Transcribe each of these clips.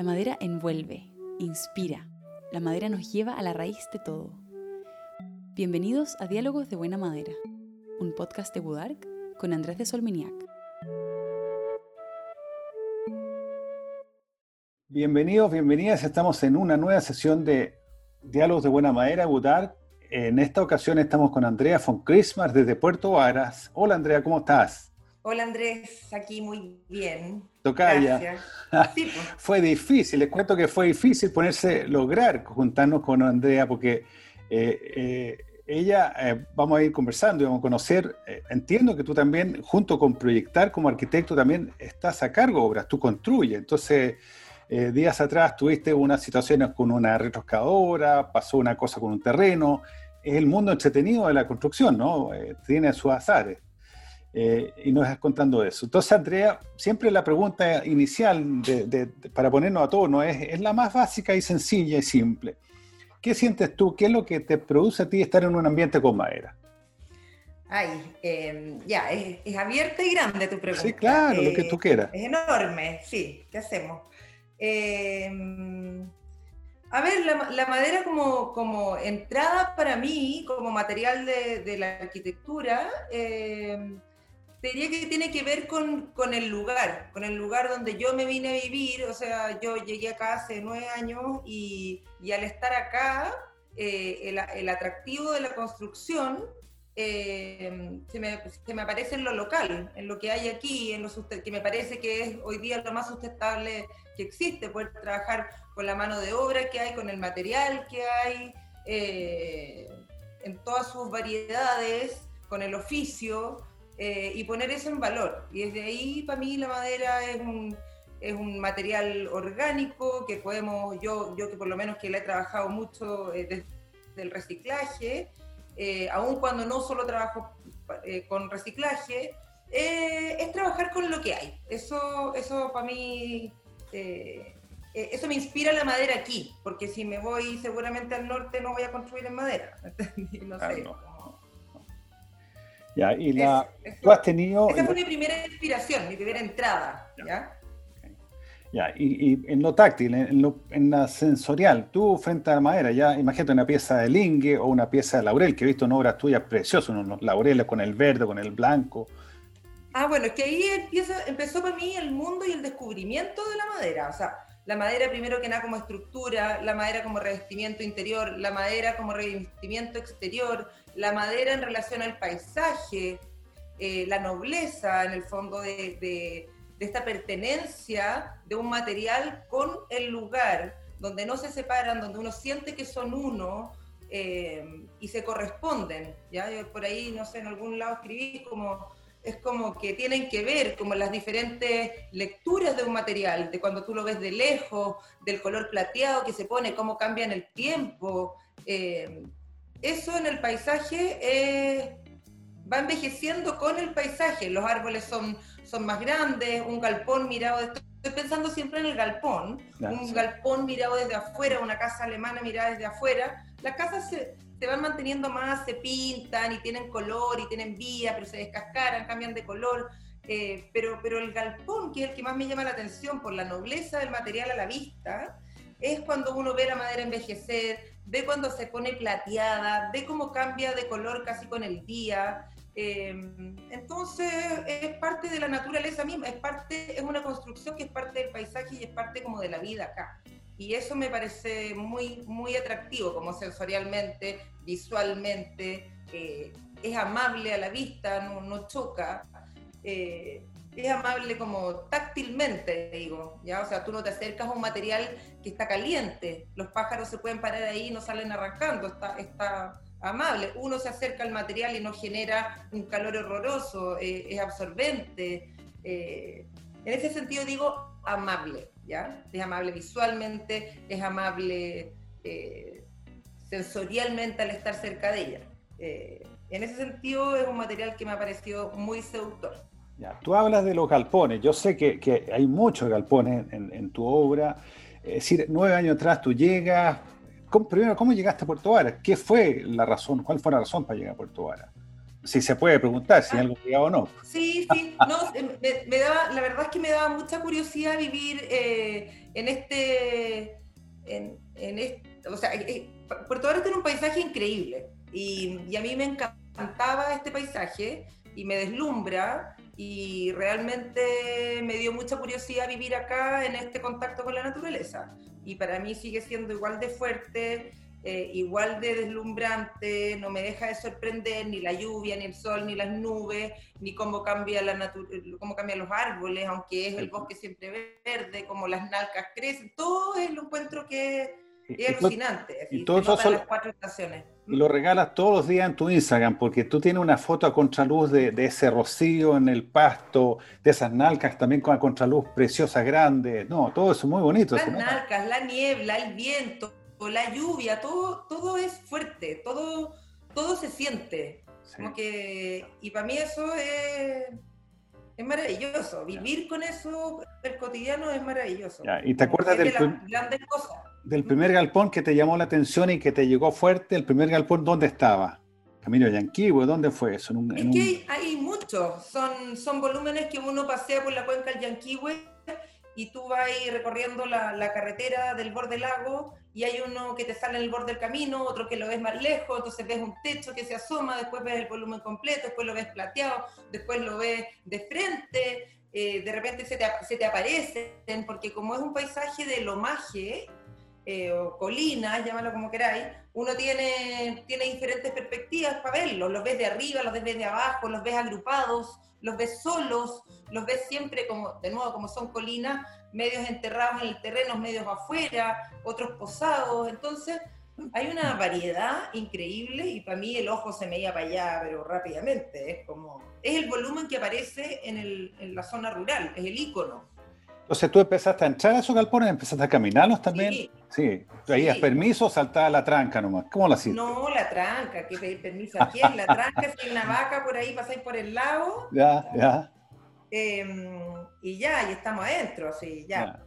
La madera envuelve, inspira. La madera nos lleva a la raíz de todo. Bienvenidos a Diálogos de Buena Madera, un podcast de Budark con Andrés de Solminiac. Bienvenidos, bienvenidas. Estamos en una nueva sesión de Diálogos de Buena Madera, Budark. En esta ocasión estamos con Andrea von Christmas desde Puerto Varas. Hola Andrea, ¿cómo estás? Hola Andrés, aquí muy bien. Tocaya. Sí, pues. fue difícil, les cuento que fue difícil ponerse, lograr juntarnos con Andrea, porque eh, eh, ella, eh, vamos a ir conversando y vamos a conocer, entiendo que tú también, junto con Proyectar como arquitecto, también estás a cargo de obras, tú construyes. Entonces, días atrás tuviste unas situaciones con una retroscadora, pasó una cosa con un terreno, es el mundo entretenido de la construcción, ¿no? tiene sus azares. Eh, y nos estás contando eso. Entonces, Andrea, siempre la pregunta inicial para ponernos a todos ¿no? es, es, la más básica y sencilla y simple. ¿Qué sientes tú? ¿Qué es lo que te produce a ti estar en un ambiente con madera? Ay, em, ya, es, abierta y grande tu pregunta. Sí, claro, lo que tú quieras. Es enorme, sí, ¿qué hacemos? Em, a ver, la, madera como, como, entrada para mí, como material de la arquitectura, eh, diría que tiene que ver con, con, el lugar, con el lugar donde yo me vine a vivir. O sea, yo llegué acá hace nueve años y, al estar acá, eh, el, el, atractivo de la construcción eh, se, me, se, me, aparece en lo local, en lo que hay aquí, en lo que me parece que es hoy día lo más sustentable que existe, poder trabajar con la mano de obra que hay, con el material que hay, eh, en todas sus variedades, con el oficio. Eh, y poner eso en valor. Y desde ahí, para mí, la madera es un, es un material orgánico que podemos, yo, yo que por lo menos que la he trabajado mucho eh, desde el reciclaje, eh, aun cuando no solo trabajo con reciclaje, es trabajar con lo que hay. Eso, eso para mí, eso me inspira la madera aquí, porque si me voy seguramente al norte no voy a construir en madera. no sé. Ya, y la, tú has tenido... Esa fue mi primera inspiración, mi primera entrada, ¿ya? Ya, y, y, en lo táctil, en, lo, en, la sensorial, tú frente a la madera, ya imagínate una pieza de lingue o una pieza de laurel, que he visto en obras tuyas preciosas, unos laureles con el verde, con el blanco. Ah, bueno, es que ahí empieza, empezó para mí el mundo y el descubrimiento de la madera. O sea, la madera primero que nada como estructura, la madera como revestimiento interior, la madera como revestimiento exterior, la madera en relación al paisaje, eh, la nobleza en el fondo de, esta pertenencia de un material con el lugar, donde no se separan, donde uno siente que son uno eh, y se corresponden. ¿ya? por ahí, no sé, en algún lado escribí como es como que tienen que ver como las diferentes lecturas de un material, de cuando tú lo ves de lejos, del color plateado que se pone, cómo cambia en el tiempo. Eh, eso en el paisaje eh, va envejeciendo con el paisaje. Los árboles son, son más grandes, un galpón mirado desde... Estoy pensando siempre en el galpón, un galpón mirado desde afuera, una casa alemana mirada desde afuera. Las casas se, se van manteniendo más, se pintan y tienen color y tienen vía, pero se descascaran, cambian de color. Eh, pero, pero el galpón, que es el que más me llama la atención por la nobleza del material a la vista, es cuando uno ve la madera envejecer, ve cuando se pone plateada, ve cómo cambia de color casi con el día. Eh, entonces es parte de la naturaleza misma, es parte, es una construcción que es parte del paisaje y es parte como de la vida acá. Y eso me parece muy, muy atractivo, como sensorialmente, visualmente, eh, es amable a la vista, no, no choca, eh, es amable como táctilmente, digo, ¿ya? O sea, tú no te acercas a un material que está caliente, los pájaros se pueden parar ahí y no salen arrancando, está, está amable. Uno se acerca al material y no genera un calor horroroso, eh, es absorbente. en ese sentido digo amable. Es amable visualmente, es amable eh, sensorialmente al estar cerca de ella. Eh, en ese sentido es un material que me ha parecido muy seductor. Tú hablas de los galpones, yo sé que, hay muchos galpones en, tu obra, es decir, nueve años atrás tú llegas, ¿cómo, primero, ¿cómo llegaste a Puerto Vara? ¿Qué fue la razón, cuál fue la razón para llegar a Puerto Vara? si se puede preguntar si algo cuidado o no. Sí, sí, daba, la verdad es que me daba mucha curiosidad vivir eh, en este, en, este, o sea, eh, Puerto Vallarta tiene un paisaje increíble y, a mí me encantaba este paisaje y me deslumbra y realmente me dio mucha curiosidad vivir acá en este contacto con la naturaleza. Y para mí sigue siendo igual de fuerte eh, igual de deslumbrante, no me deja de sorprender ni la lluvia, ni el sol, ni las nubes, ni cómo, cambia la cómo cambian los árboles, aunque es el bosque siempre verde, como las nalcas crecen, todo es lo encuentro que es alucinante. y todo eso son, las cuatro estaciones. Y lo regalas todos los días en tu Instagram, porque tú tienes una foto a contraluz de, de ese rocío en el pasto, de esas nalcas también con la contraluz preciosa, grande. No, todo eso es muy bonito. Las nalcas, la niebla, el viento, la lluvia, todo, todo es fuerte, todo, todo se siente. Como que, y para mí eso es, es maravilloso. Vivir con eso, el cotidiano es maravilloso. ¿Y te acuerdas del, del primer galpón que te llamó la atención y que te llegó fuerte? ¿El primer galpón dónde estaba? Camino Yanquihue, ¿dónde fue eso? es que hay, muchos, son, son volúmenes que uno pasea por la cuenca del Yanquihue y tú vas ahí recorriendo la, la, carretera del borde del lago y hay uno que te sale en el borde del camino, otro que lo ves más lejos, entonces ves un techo que se asoma, después ves el volumen completo, después lo ves plateado, después lo ves de frente, eh, de repente se te, se te, aparecen, porque como es un paisaje de lomaje, eh, o colinas, llámalo como queráis, uno tiene, tiene diferentes perspectivas para verlos, los ves de arriba, los ves de abajo, los ves agrupados, los ves solos, los ves siempre como, de nuevo, como son colinas, medios enterrados en el terreno, medios afuera, otros posados. Entonces, hay una variedad increíble y para mí el ojo se me iba para allá, pero rápidamente. Es como, es el volumen que aparece en, el, en la zona rural, es el icono. Entonces tú empezaste a entrar a esos galpones, empezaste a caminarlos también. Sí. Sí, pedías permiso, saltaba la tranca nomás. ¿Cómo la hacías? No, la tranca, ¿qué pedir permiso a quién? La tranca, si hay una vaca por ahí, pasáis por el lago. Ya, ya. Em, y ya, y estamos adentro, así, ya.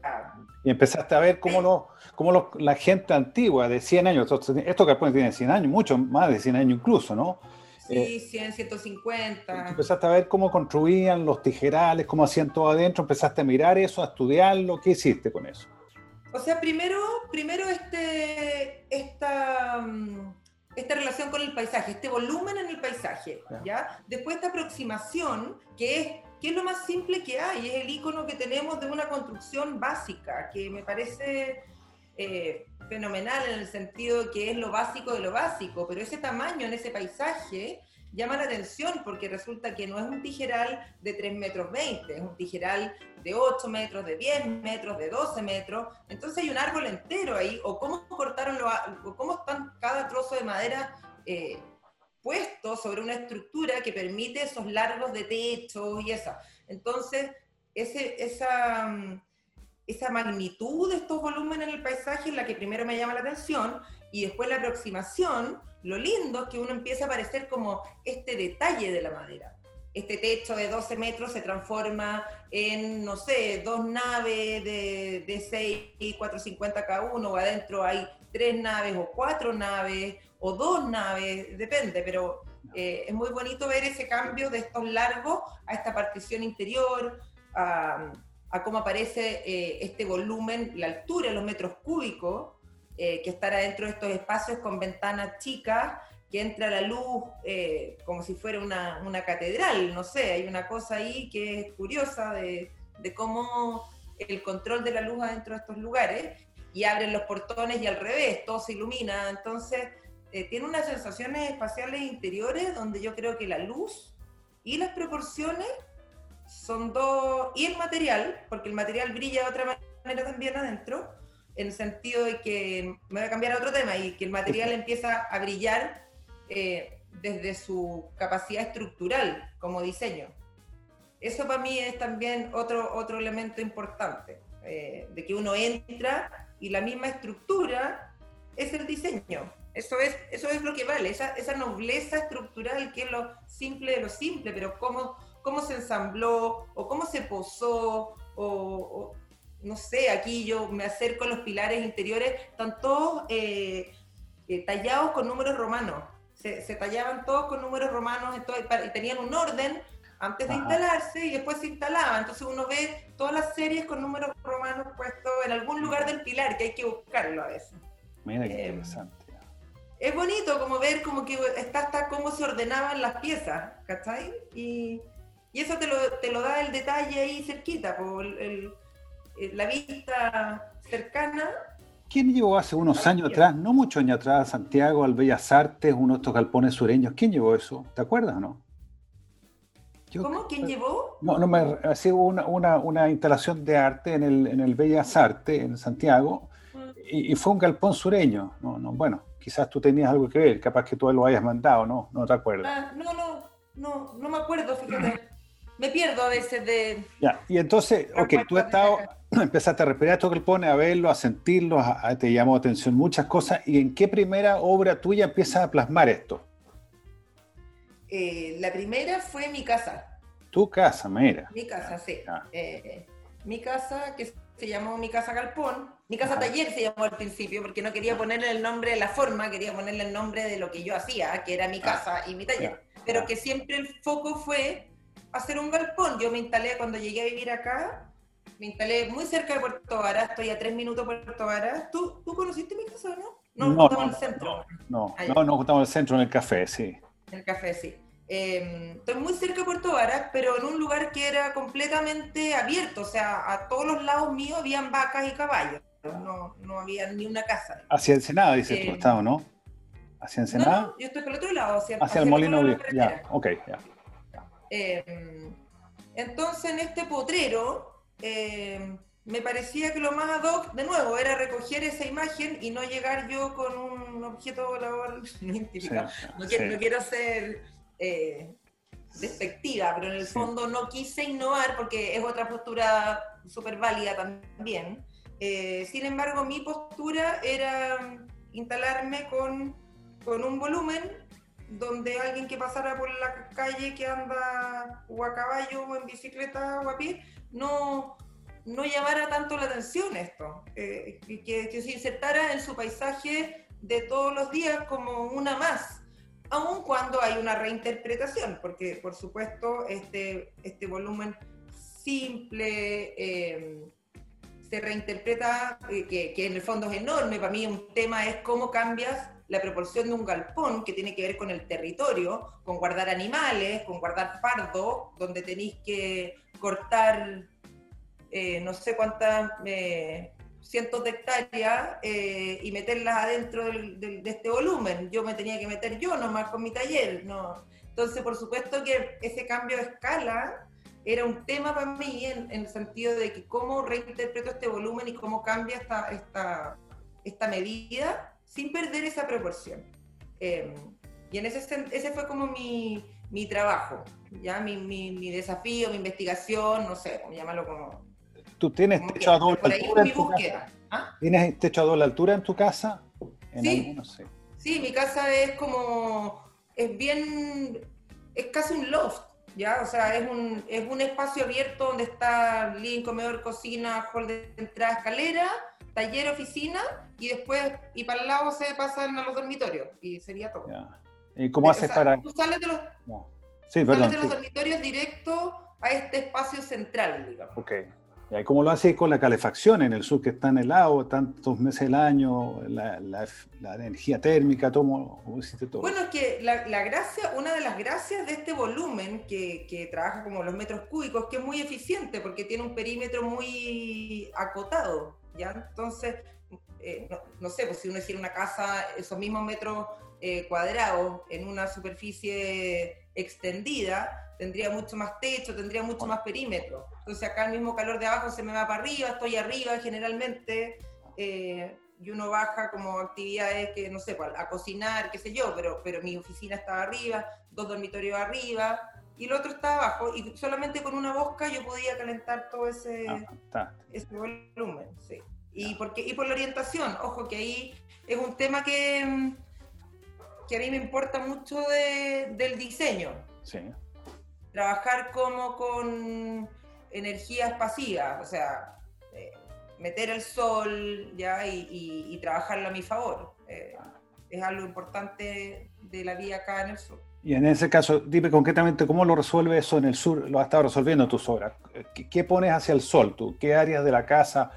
Y empezaste a ver cómo, lo, cómo la gente antigua de 100 años, estos galpones tienen 100 años, mucho más de 100 años incluso, ¿no? Sí, 100, 150. Empezaste a ver cómo construían los tijerales, cómo hacían todo adentro, empezaste a mirar eso, a estudiarlo, ¿qué hiciste con eso? O sea, primero, primero este, esta, mm, esta relación con el paisaje, este volumen en el paisaje, ¿ya? Después esta aproximación, que es que es lo más simple que hay, es el icono que tenemos de una construcción básica, que me parece eh, fenomenal en el sentido de que es lo básico de lo básico, pero ese tamaño en ese paisaje llama la atención porque resulta que no es un tijeral de 3 metros 20, es un tijeral de 8 metros, de 10 metros, de 12 metros, entonces hay un árbol entero ahí, o cómo cortaron, lo, o cómo están cada trozo de madera eh, puesto sobre una estructura que permite esos largos de techo y esa. Entonces, ese, esa, mm, esa magnitud de estos volúmenes en el paisaje es la que primero me llama la atención y después la aproximación, lo lindo es que uno empieza a aparecer como este detalle de la madera. Este techo de 12 metros se transforma en, no sé, dos naves de, de 6, 450 cada uno, o adentro hay tres naves o cuatro naves, o dos naves, depende, pero eh, es muy bonito ver ese cambio de estos largos a esta partición interior, a, cómo aparece eh, este volumen, la altura, los metros cúbicos, eh, que estará dentro de estos espacios con ventanas chicas, que entra la luz como si fuera una, una, catedral, no sé, hay una cosa ahí que es curiosa de, de cómo el control de la luz adentro de estos lugares, y abren los portones y al revés, todo se ilumina, entonces eh, tiene unas sensaciones espaciales interiores donde yo creo que la luz y las proporciones son dos, y el material, porque el material brilla de otra manera también adentro, en el sentido de que, me voy a cambiar a otro tema, y que el material empieza a brillar eh, desde su capacidad estructural como diseño. Eso para mí es también otro, otro elemento importante, eh, de que uno entra y la misma estructura es el diseño. Eso es, eso es lo que vale, esa, esa nobleza estructural que es lo simple de lo simple, pero cómo, cómo se ensambló o cómo se posó o, no sé, aquí yo me acerco a los pilares interiores, están todos eh, eh, tallados con números romanos. se, tallaban todos con números romanos y tenían un orden antes de instalarse y después se instalaba. Entonces uno ve todas las series con números romanos puestos en algún lugar del pilar, que hay que buscarlo a veces. Mira qué eh, interesante. Es bonito como ver como que está hasta cómo se ordenaban las piezas, ¿cachai? Y, y eso te lo, te lo, da el detalle ahí cerquita, por el, la vista cercana. ¿Quién llevó hace unos años atrás, no muchos años atrás, a Santiago, al Bellas Artes, uno de estos galpones sureños? ¿Quién llevó eso? ¿Te acuerdas o no? ¿Cómo? ¿Quién llevó? No, no me hacía una, una, una, instalación de arte en el, en el Bellas Artes, en Santiago, mm. y, fue un galpón sureño. No, no, bueno, quizás tú tenías algo que ver, capaz que tú lo hayas mandado, ¿no? No te acuerdas. Ah, no, no, no, no me acuerdo, fíjate. me pierdo a veces de... Ya, y entonces, ok, tú has estado, empezaste a respirar estos galpones, a verlos, a sentirlos, te llamó atención muchas cosas, ¿y en qué primera obra tuya empiezas a plasmar esto? Eh, la primera fue mi casa. ¿Tu casa, mira? Mi casa, sí. Eh, mi casa, que se llamó Mi Casa Galpón. Mi Casa Taller se llamó al principio, porque no quería ponerle el nombre de la forma, quería ponerle el nombre de lo que yo hacía, que era mi ah, casa y mi taller. Pero que siempre el foco fue hacer un galpón. Yo me instalé cuando llegué a vivir acá, me instalé muy cerca de Puerto Vara, estoy a tres minutos de Puerto Vara. ¿Tú, ¿Tú conociste mi casa, no? No, no, no, en el centro. No, no, no, nos juntamos en el centro, en el café, sí. En el café, sí. Em, estoy muy cerca de Puerto Varas, pero en un lugar que era completamente abierto, o sea, a todos los lados míos habían vacas y caballos, no, no había ni una casa. Hacia Ensenada, dice tu em, estado, ¿no? ¿Hacia Ensenada? No, yo estoy por el otro lado, hacia, hacia, el molino. Ya, ok, ya. Em, entonces, en este potrero, me parecía que lo más ad hoc, de nuevo, era recoger esa imagen y no llegar yo con un objeto volador no identificado. no, quiero, ser eh, despectiva, pero en el fondo no quise innovar porque es otra postura súper válida también. Eh, sin embargo, mi postura era instalarme con, con un volumen donde alguien que pasara por la calle que anda o a caballo o en bicicleta o a pie no, no llamara tanto la atención esto, eh, que, que, se insertara en su paisaje de todos los días como una más, aun cuando hay una reinterpretación, porque por supuesto este, este volumen simple eh, se reinterpreta, eh, que, que, en el fondo es enorme, para mí un tema es cómo cambias la proporción de un galpón que tiene que ver con el territorio, con guardar animales, con guardar fardo, donde tenéis que cortar eh, no sé cuántas cientos de hectáreas eh, y meterlas adentro de este volumen. Yo me tenía que meter yo nomás con mi taller. No. Entonces, por supuesto que ese cambio de escala era un tema para mí en, el sentido de que cómo reinterpreto este volumen y cómo cambia esta medida sin perder esa proporción. Em, y en ese, ese fue como mi, mi trabajo, ¿ya? Mi, mi, mi, desafío, mi investigación, no sé, llámalo como, ¿Tú tienes techo a doble altura? En tu casa? ¿Ah? ¿Tienes techo a doble altura en tu casa? sí. sí, mi casa es como, es bien, es casi un loft, ¿ya? O sea, es un, es un espacio abierto donde está living, comedor, cocina, hall de entrada, escalera, taller, oficina, y después, y para el lado se pasan a los dormitorios, y sería todo. ¿Y cómo haces para...? Tú sales de los, sí, sales de los dormitorios directo a este espacio central, digamos. Ok. ¿Y cómo lo hace con la calefacción en el sur que está en helado tantos meses del año, la, energía térmica, todo? Bueno, es que la, gracia, una de las gracias de este volumen que, que, trabaja como los metros cúbicos, que es muy eficiente porque tiene un perímetro muy acotado, ¿ya? Entonces, eh, no, sé, pues si uno hiciera una casa, esos mismos metros eh, cuadrados en una superficie extendida, tendría mucho más techo, tendría mucho más perímetro. Entonces acá el mismo calor de abajo se me va para arriba, estoy arriba generalmente, eh, y uno baja como actividades que, no sé, a cocinar, qué sé yo, pero, pero mi oficina estaba arriba, dos dormitorios arriba, y el otro estaba abajo, y solamente con una bosca yo podía calentar todo ese, ah, ese volumen, sí. Y, porque, y por la orientación, ojo que ahí es un tema que, que a mí me importa mucho del diseño. Sí trabajar como con energías pasivas, o sea, eh, meter el sol ya y, trabajarlo a mi favor. Eh, es algo importante de la vida acá en el sur. Y en ese caso, dime concretamente cómo lo resuelve eso en el sur, lo has estado resolviendo tus obras. ¿Qué, pones hacia el sol tú? ¿Qué áreas de la casa?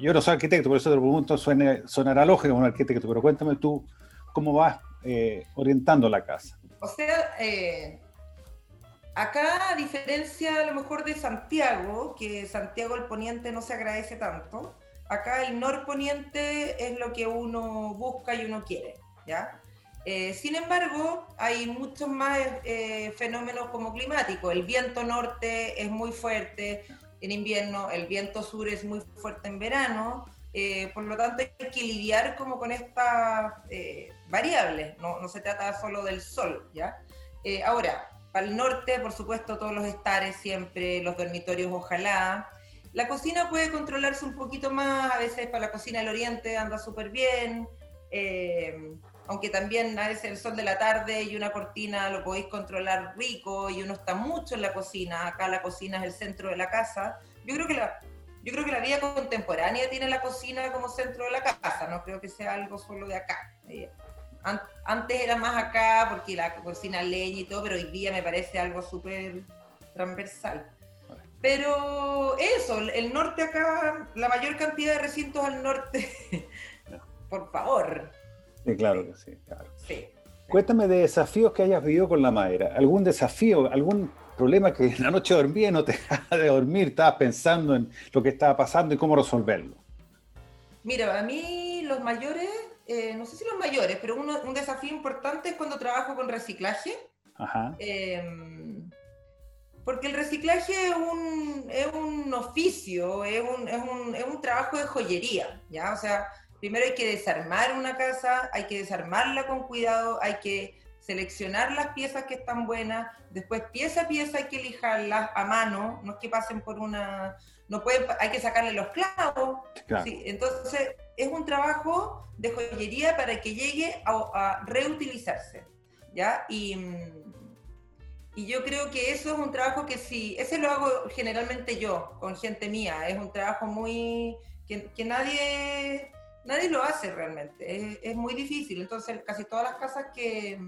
Yo no soy arquitecto, por eso te lo pregunto, suene, sonará lógico como un arquitecto, pero cuéntame tú cómo vas eh, orientando la casa. O sea, eh, acá, a diferencia a lo mejor de Santiago, que Santiago el poniente no se agradece tanto, acá el norponiente es lo que uno busca y uno quiere, ¿ya? Eh, sin embargo, hay muchos más eh, fenómenos como climáticos. El viento norte es muy fuerte en invierno, el viento sur es muy fuerte en verano, eh, por lo tanto hay que lidiar como con estas variables, no, no, se trata solo del sol, ¿ya? ahora, para el norte, por supuesto, todos los estares siempre, los dormitorios ojalá. La cocina puede controlarse un poquito más, a veces para la cocina del oriente anda súper bien aunque también a veces el sol de la tarde y una cortina lo podéis controlar rico y uno está mucho en la cocina, acá la cocina es el centro de la casa. Yo creo que la, yo creo que la vida contemporánea tiene la cocina como centro de la casa, no creo que sea algo solo de acá. Antes era más acá porque la cocina leña y todo, pero hoy día me parece algo súper transversal. Pero eso, el norte acá, la mayor cantidad de recintos al norte, por favor. Sí, claro que sí, Cuéntame de desafíos que hayas vivido con la madera. ¿Algún desafío, algún problema que en la noche dormía y no te dejaba de dormir? Estabas pensando en lo que estaba pasando y cómo resolverlo. Mira, a mí los mayores, eh, no sé si los mayores, pero un desafío importante es cuando trabajo con reciclaje. Ajá. Em, porque el reciclaje es un, es un oficio, es un, es, un, es un trabajo de joyería, ¿ya? O sea, primero hay que desarmar una casa, hay que desarmarla con cuidado, hay que seleccionar las piezas que están buenas, después pieza a pieza hay que lijarlas a mano, no es que pasen por una, no pueden, hay que sacarle los clavos, entonces es un trabajo de joyería para que llegue a, reutilizarse, ¿ya? Y, y, yo creo que eso es un trabajo que sí, ese lo hago generalmente yo, con gente mía, es un trabajo muy, que, que nadie nadie lo hace realmente, es, muy difícil. Entonces, casi todas las casas que,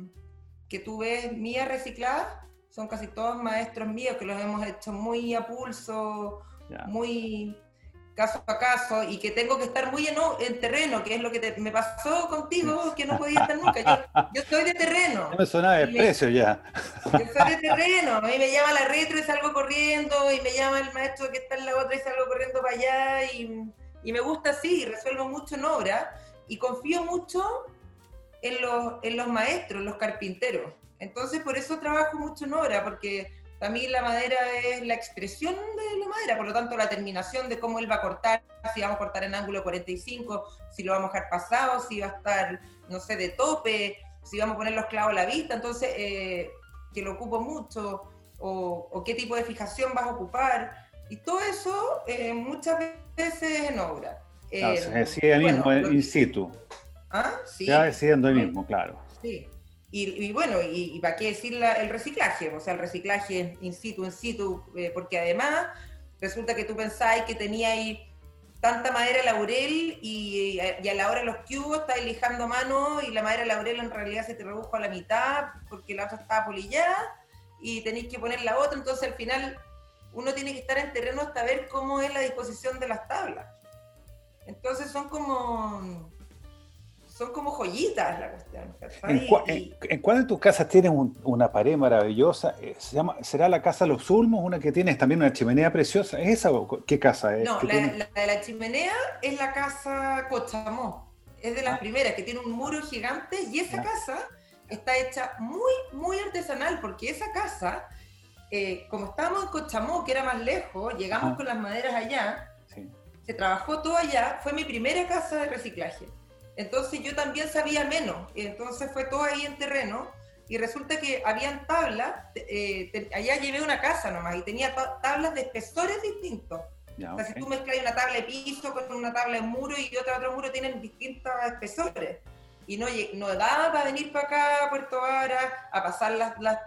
que tú ves mías recicladas son casi todos maestros míos que los hemos hecho muy a pulso, muy caso a caso y que tengo que estar muy en, en terreno, que es lo que me pasó contigo, que no podía estar nunca. Yo, yo soy de terreno. No me sonaba de precio ya. Yo soy de terreno. A mí me llama la retro y salgo corriendo y me llama el maestro que está en la otra y salgo corriendo para allá y y me gusta así, resuelvo mucho en obra y confío mucho en los, en los maestros, los carpinteros. Entonces, por eso trabajo mucho en obra, porque para mí la madera es la expresión de la madera, por lo tanto, la terminación de cómo él va a cortar, si vamos a cortar en ángulo 45, si lo vamos a dejar pasado, si va a estar, no sé, de tope, si vamos a poner los clavos a la vista, entonces, eh, que lo ocupo mucho, o, o qué tipo de fijación vas a ocupar. Y todo eso eh, muchas veces en obra. Eh, se decide ahí mismo, in situ. ¿Ah? Sí. Ya decidiendo ahí mismo, claro. Sí. Y, bueno, y, para qué decir el reciclaje, o sea, el reciclaje in situ, in situ, eh, porque además resulta que tú pensáis que tenía tanta madera laurel y, y, a la hora de los cubos estáis lijando a mano y la madera laurel en realidad se te redujo a la mitad porque la otra estaba polillada y tenéis que poner la otra, entonces al final uno tiene que estar en terreno hasta ver cómo es la disposición de las tablas. Entonces son como son como joyitas la cuestión. ¿En, cuál de tus casas tienes una pared maravillosa? Eh, ¿Se llama, ¿Será la casa Los Ulmos, una que tienes también una chimenea preciosa? ¿Es esa qué casa es? No, la, de la chimenea es la casa Cochamó. Es de las ah. primeras, que tiene un muro gigante y esa casa está hecha muy, muy artesanal, porque esa casa eh, como estábamos en Cochamó, que era más lejos, llegamos con las maderas allá, se trabajó todo allá, fue mi primera casa de reciclaje. Entonces yo también sabía menos, entonces fue todo ahí en terreno y resulta que habían tablas, eh, allá llevé una casa nomás y tenía tablas de espesores distintos. o sea, si tú mezclas una tabla de piso con una tabla de muro y otra otro muro tienen distintos espesores y no, no daba para venir para acá a Puerto Vara a pasar las, las,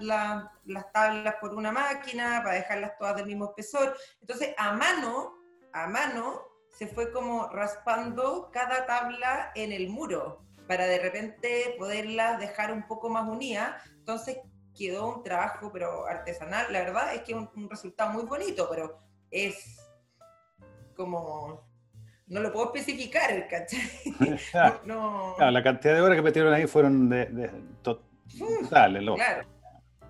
las, tablas por una máquina, para dejarlas todas del mismo espesor. Entonces, a mano, a mano, se fue como raspando cada tabla en el muro. para de repente poderlas dejar un poco más unidas. Entonces quedó un trabajo, pero artesanal. La verdad es que es un, resultado muy bonito, pero es como no lo puedo especificar, ¿cachai? no, la cantidad de horas que metieron ahí fueron de, de totales, Claro,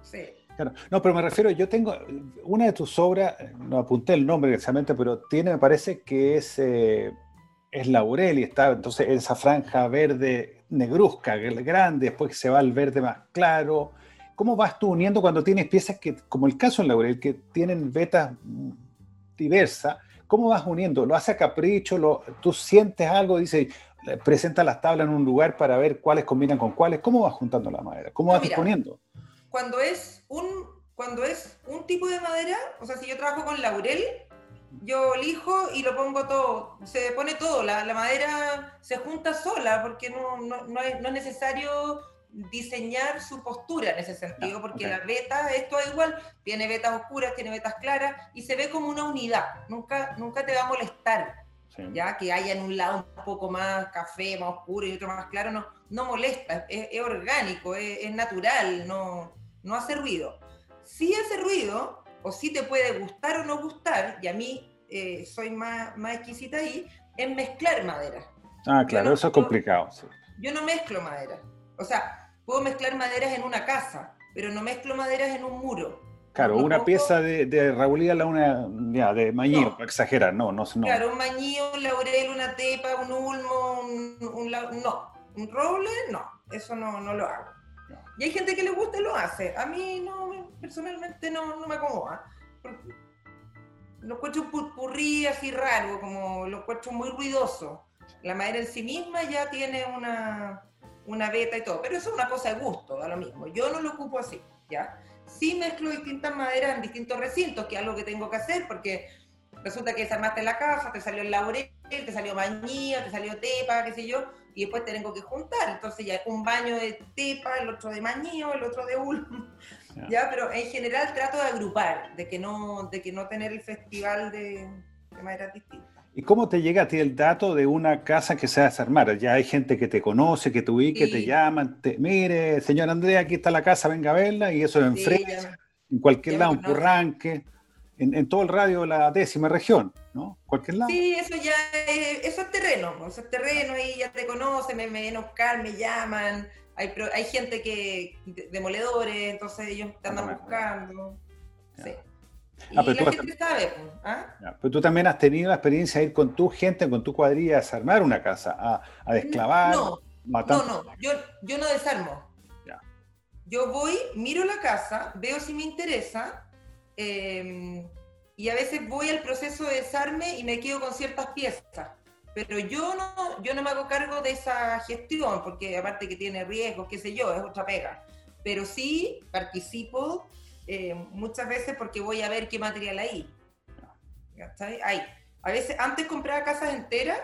sí. No, pero me refiero, yo tengo una de tus obras, no apunté el nombre exactamente, pero tiene, me parece que es, eh, es laurel y está entonces esa franja verde negruzca, grande, después que se va al verde más claro. ¿Cómo vas tú uniendo cuando tienes piezas que, como el caso en laurel, que tienen vetas diversas? ¿Cómo vas uniendo? ¿Lo hace a capricho? Lo, ¿Tú sientes algo? Dice, presenta las tablas en un lugar para ver cuáles combinan con cuáles. ¿Cómo vas juntando la madera? ¿Cómo vas disponiendo? cuando es un, cuando es un tipo de madera, o sea, si yo trabajo con laurel, yo elijo y lo pongo todo, se pone todo, la, la madera se junta sola porque no, no, no, es, no, es, necesario diseñar su postura en ese sentido, porque la beta, esto es igual, tiene vetas oscuras, tiene vetas claras y se ve como una unidad, nunca, nunca te va a molestar. Ya que haya en un lado un poco más café, más oscuro y otro más claro, no, no molesta, es, es orgánico, es, es natural, no, no hace ruido. Si hace ruido, o si te puede gustar o no gustar, y a mí eh, soy más, más exquisita ahí, es mezclar madera. Ah, claro, eso es complicado. Yo no mezclo madera. O sea, puedo mezclar maderas en una casa, pero no mezclo maderas en un muro. Claro, una pieza de, de Raulía, la una ya, de mañío, para exagerar, no, no, no. Claro, un mañío, un laurel, una tepa, un ulmo, un, un, no. Un roble, no, eso no, no lo hago. Y hay gente que le gusta y lo hace. A mí no, personalmente no, no me acomoda. Lo encuentro purpurrí así raro, como lo encuentro muy ruidoso. La madera en sí misma ya tiene una, una beta y todo, pero eso es una cosa de gusto, da lo mismo. Yo no lo ocupo así, ¿ya? Sí mezclo distintas maderas en distintos recintos, que es algo que tengo que hacer, porque resulta que desarmaste la casa, te salió el laurel, te salió mañía, te salió tepa, qué sé yo, y después tengo que juntar. Entonces ya un baño de tepa, el otro de mañío, el otro de ulmo. Ya. pero en general trato de agrupar, de que no, de que no tener el festival de, de maneras distintas. ¿Y cómo te llega a ti el dato de una casa que se va a desarmar? Ya hay gente que te conoce, que te ubique, te llaman, te, mire, señor Andrea, aquí está la casa, venga a verla, y eso en sí, en cualquier lado, un curranque en, todo el radio de la décima región, ¿no? Cualquier lado. Sí, eso ya es, eso es terreno, eso es terreno, ahí ya te conocen, me ven Oscar, me llaman, hay, hay gente que, demoledores, entonces ellos te andan buscando. Sí. Ah, y la gente sabe. ¿ah? pero tú también has tenido la experiencia de ir con tu gente, con tu cuadrilla a desarmar una casa, a, a desclavar. No, no, no, yo, yo no desarmo. Ya. Yo voy, miro la casa, veo si me interesa Em, y a veces voy al proceso de desarme y me quedo con ciertas piezas. Pero yo no, yo no me hago cargo de esa gestión, porque aparte que tiene riesgos, qué sé yo, es otra pega. Pero sí participo eh, muchas veces porque voy a ver qué material hay. Hay. A veces, antes compraba casas enteras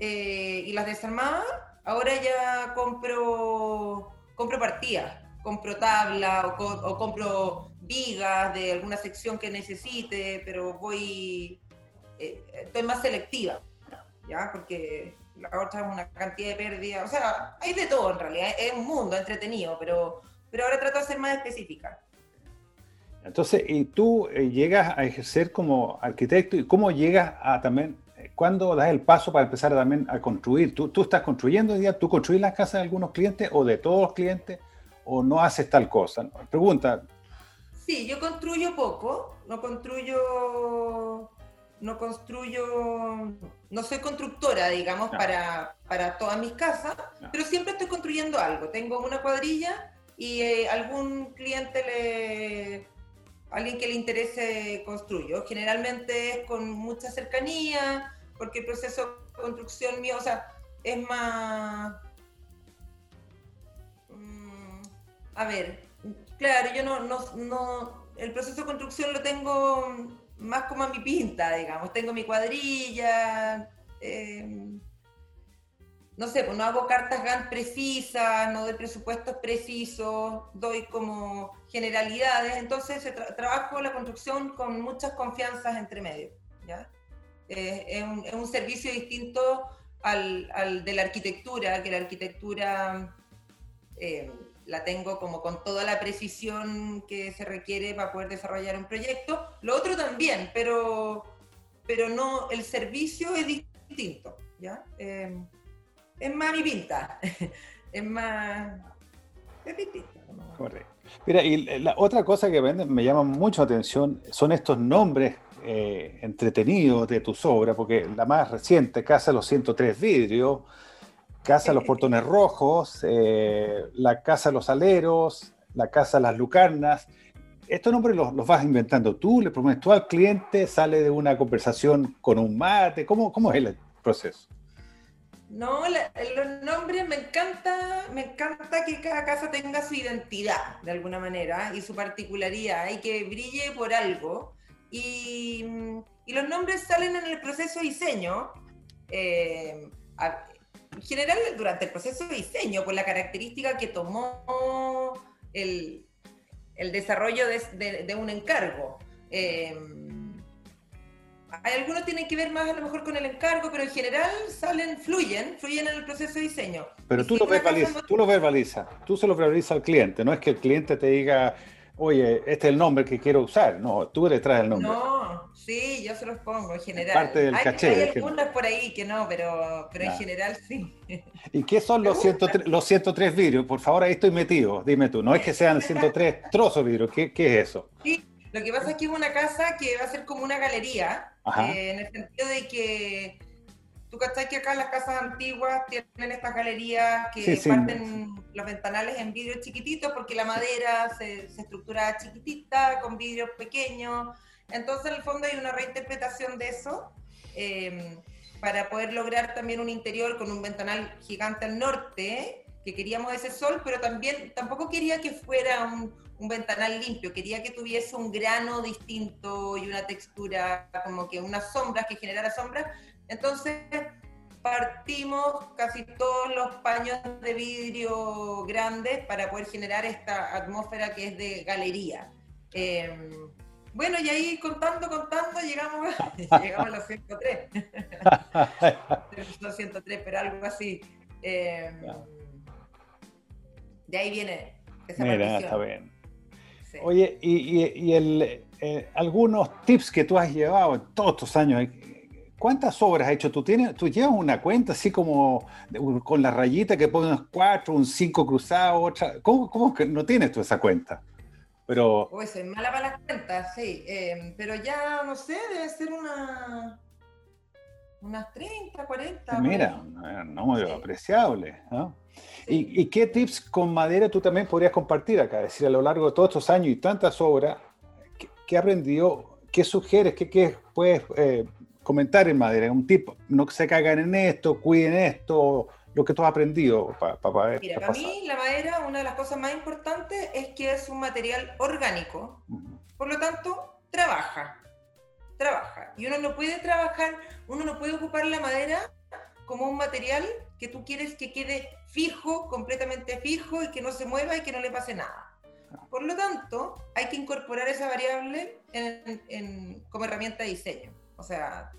eh, y las desarmaba, ahora ya compro, compro partidas, compro tabla o, o compro vigas de alguna sección que necesite, pero voy, eh, estoy más selectiva, ¿ya? Porque la otra es una cantidad de pérdidas, o sea, hay de todo en realidad, es un mundo entretenido, pero, pero ahora trato de ser más específica. Entonces, ¿y tú eh, llegas a ejercer como arquitecto y cómo llegas a también, eh, cuándo das el paso para empezar también a construir? ¿Tú, tú estás construyendo día, tú construís las casas de algunos clientes o de todos los clientes o no haces tal cosa? Pregunta, Sí, yo construyo poco, no construyo, no construyo, no soy constructora, digamos, para, para, todas mis casas, pero siempre estoy construyendo algo. Tengo una cuadrilla y eh, algún cliente le, alguien que le interese construyo. Generalmente es con mucha cercanía, porque el proceso de construcción mío, o sea, es más... Mm, a ver, Claro, yo no, no, no, el proceso de construcción lo tengo más como a mi pinta, digamos. Tengo mi cuadrilla, em, no sé, pues no hago cartas GAN precisas, no doy presupuestos precisos, doy como generalidades. Entonces trabajo la construcción con muchas confianzas entre medio. ¿ya? es, un, servicio distinto al, al, de la arquitectura, que la arquitectura eh, la tengo como con toda la precisión que se requiere para poder desarrollar un proyecto. Lo otro también, pero, pero no, el servicio es distinto, ¿ya? Eh, es más mi pinta, es más... Es distinto. Correcto. Mira, y la otra cosa que me llama mucho atención son estos nombres eh, entretenidos de tus obras, porque la más reciente, Casa de los 103 Vidrios, Casa de los Portones Rojos, eh, la Casa de los Aleros, la Casa de las Lucarnas. Estos nombres los, vas inventando tú, le prometes tú al cliente, sale de una conversación con un mate, ¿cómo, cómo es el proceso? No, los nombres me encanta, me encanta que cada casa tenga su identidad de alguna manera y su particularidad y que brille por algo. Y, los nombres salen en el proceso de diseño. Eh, en general durante el proceso de diseño, por la característica que tomó el, desarrollo de, un encargo. Eh, algunos tienen que ver más a lo mejor con el encargo, pero en general salen, fluyen, fluyen en el proceso de diseño. Pero tú lo, verbalizas, tú lo verbalizas, tú se lo verbalizas al cliente, no es que el cliente te diga, oye, este es el nombre que quiero usar. No, tú le traes el nombre. No, sí, yo se los pongo en general. Parte del hay, caché. Hay algunas por ahí que no, pero, pero en general sí. ¿Y qué son los 103, los 103 vidrios? Por favor, ahí estoy metido. Dime tú, no es que sean 103 trozos de vidrio. ¿Qué, ¿Qué es eso? Sí, lo que pasa es que es una casa que va a ser como una galería, eh, en el sentido de que Tú cachai que acá las casas antiguas tienen estas galerías que parten los ventanales en vidrio chiquititos porque la madera se, estructura chiquitita, con vidrios pequeños. Entonces, en el fondo hay una reinterpretación de eso em, para poder lograr también un interior con un ventanal gigante al norte, que queríamos ese sol, pero también tampoco quería que fuera un, un ventanal limpio, quería que tuviese un grano distinto y una textura, como que unas sombras, que generara sombras, entonces partimos casi todos los paños de vidrio grandes para poder generar esta atmósfera que es de galería. Em, bueno, y ahí contando, contando, llegamos, llegamos a los 103. los 103, pero algo así. Em, de ahí viene esa Mira, está bien. Oye, y, el, eh, algunos tips que tú has llevado en todos estos años, ¿Cuántas obras has hecho? ¿Tú, tienes, tú llevas una cuenta así como con la rayita que pones cuatro, un cinco cruzado, otra. ¿Cómo, cómo que no tienes tú esa cuenta? Pero... Pues soy mala para las cuentas, sí. Em, pero ya, no sé, debe ser una... Unas 30, 40. Mira, un número apreciable. ¿Y, ¿Y, qué tips con madera tú también podrías compartir acá? Es decir, a lo largo de todos estos años y tantas obras, ¿qué, qué aprendió? ¿Qué sugieres? ¿Qué, qué puedes eh, comentar en madera, un tipo, no se cagan en esto, cuiden esto, lo que tú has aprendido para ver. Mira, para mí la madera, una de las cosas más importantes es que es un material orgánico, por lo tanto, trabaja, trabaja. Y uno no puede trabajar, uno no puede ocupar la madera como un material que tú quieres que quede fijo, completamente fijo y que no se mueva y que no le pase nada. Por lo tanto, hay que incorporar esa variable como herramienta de diseño. O sea,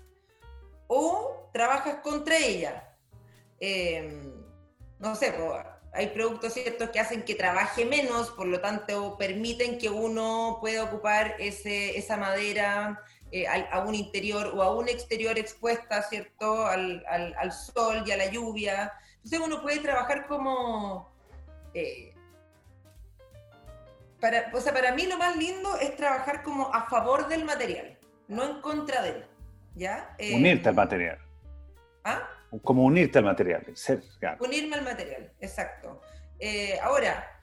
o trabajas contra ella. Em, no sé, hay productos ciertos que hacen que trabaje menos, por lo tanto permiten que uno pueda ocupar ese, esa madera eh, a, un interior o a un exterior expuesta, ¿cierto? Al, sol y a la lluvia. Entonces uno puede trabajar como... Eh, para, o sea, para mí lo más lindo es trabajar como a favor del material no en contra de él. ¿Ya? unirte al em, material. ¿Ah? Como unirte al material. Ser, Unirme al material, exacto. Eh, ahora,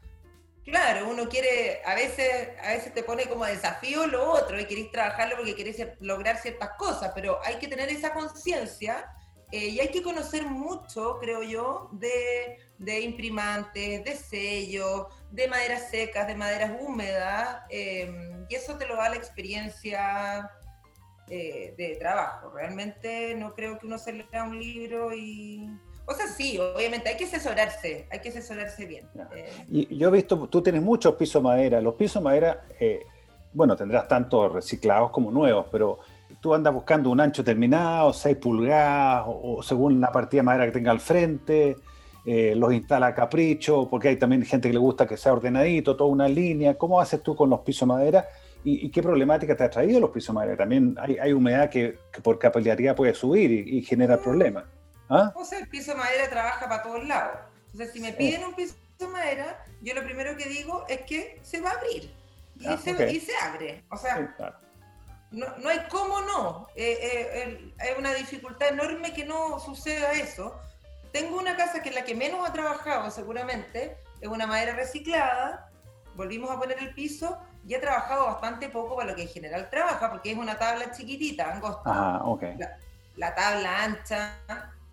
claro, uno quiere, a veces, a veces te pone como desafío lo otro y querés trabajarlo porque querés lograr ciertas cosas, pero hay que tener esa conciencia eh, y hay que conocer mucho, creo yo, de, de imprimantes, de sellos, de maderas secas, de maderas húmedas, em, y eso te lo da la experiencia eh, de trabajo. Realmente no creo que uno se lea un libro y... O sea, sí, obviamente hay que asesorarse, hay que asesorarse bien. Eh. Y yo he visto, tú tienes muchos pisos madera. Los pisos madera, eh, bueno, tendrás tanto reciclados como nuevos, pero tú andas buscando un ancho terminado, 6 pulgadas, o, según la partida de madera que tenga al frente, eh, los instala a capricho, porque hay también gente que le gusta que sea ordenadito, toda una línea. ¿Cómo haces tú con los pisos de madera? ¿Y, qué problemática te ha traído los pisos de madera? También hay, humedad que, por capilaridad puede subir y, genera problemas. ¿Ah? O sea, el piso de madera trabaja para todos lados. Entonces, si me piden un piso de madera, yo lo primero que digo es que se va a abrir. Y, ah, se, abre. O sea, no, no, hay cómo no. Eh, eh, hay una dificultad enorme que no suceda eso. Tengo una casa que es la que menos ha trabajado seguramente, es una madera reciclada, volvimos a poner el piso y he trabajado bastante poco para lo que en general trabaja, porque es una tabla chiquitita, angosta. Ah, ok. La, tabla ancha,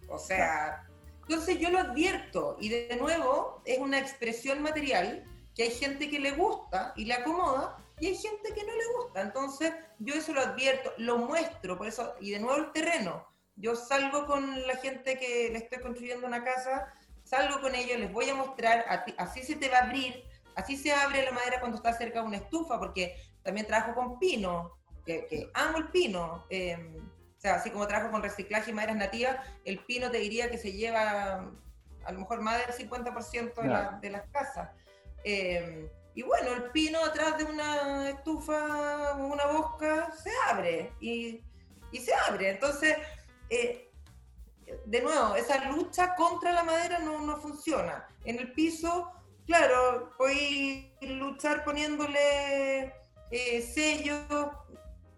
o sea... Entonces yo lo advierto y de nuevo es una expresión material que hay gente que le gusta y le acomoda y hay gente que no le gusta. Entonces yo eso lo advierto, lo muestro, por eso, y de nuevo el terreno. Yo salgo con la gente que le estoy construyendo una casa, salgo con ellos, les voy a mostrar, así se te va a abrir, Así se abre la madera cuando está cerca de una estufa, porque también trabajo con pino, que, amo el pino. Em, o sea, así como trabajo con reciclaje y maderas nativas, el pino te diría que se lleva a lo mejor más del 50% de, de, las casas. Em, y bueno, el pino atrás de una estufa o una bosca se abre y, y se abre. Entonces, eh, de nuevo, esa lucha contra la madera no, no funciona. En el piso claro, voy a luchar poniéndole eh, sellos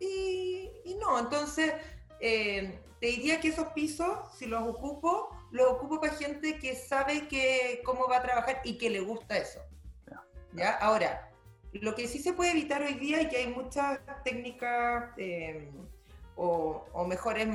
y, no, entonces eh, te diría que esos pisos, si los ocupo, los ocupo para gente que sabe que, cómo va a trabajar y que le gusta eso. ¿Ya? Ahora, lo que sí se puede evitar hoy día y que hay muchas técnicas eh, o, o, mejores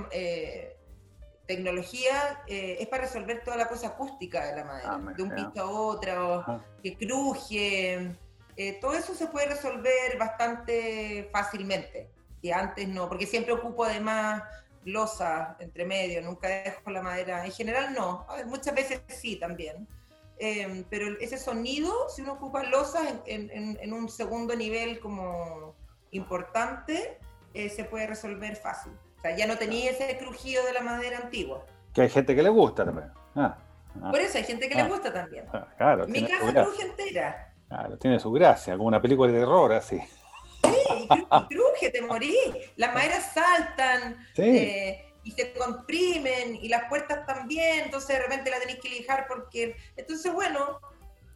tecnología eh, es para resolver toda la cosa acústica de la madera, ah, de un piso a otro, que cruje. Eh, todo eso se puede resolver bastante fácilmente, que antes no, porque siempre ocupo además losa entre medio, nunca dejo la madera. En general no, muchas veces sí también. Em, pero ese sonido, si uno ocupa losas en, un segundo nivel como importante, eh, se puede resolver fácil. O sea, ya no tenía ese crujido de la madera antigua. Que hay gente que le gusta también. Ah, ah. Por eso hay gente que le ah. gusta también. Ah, claro, Mi casa cruje entera. Claro, tiene su gracia, como una película de terror así. Sí, y cruje, te morí. Las maderas saltan eh, y se comprimen y las puertas también, entonces de repente la tenéis que lijar porque... Entonces, bueno,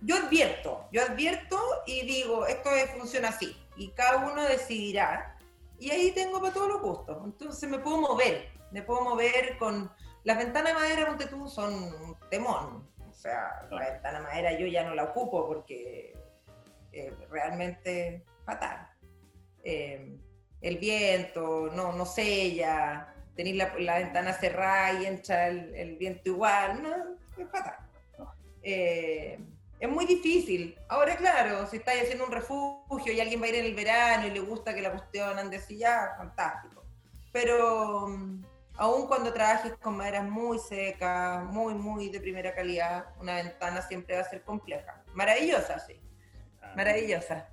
yo advierto, yo advierto y digo, esto funciona así. Y cada uno decidirá y ahí tengo para todos los gustos. Entonces me puedo mover, me puedo mover con... Las ventanas de madera, ponte tú, son un temón. O sea, la ventana de madera yo ya no la ocupo porque eh, realmente fatal. Eh, el viento, no, no sella, tenéis la, ventana cerrada y entra el, viento igual, no, es fatal. Eh, es muy difícil. Ahora, claro, si estáis haciendo un refugio y alguien va a ir en el verano y le gusta que la cuestión ande así ya, fantástico. Pero mm, aún cuando trabajes con maderas muy secas, muy, muy de primera calidad, una ventana siempre va a ser compleja. Maravillosa, sí. Ah. Maravillosa.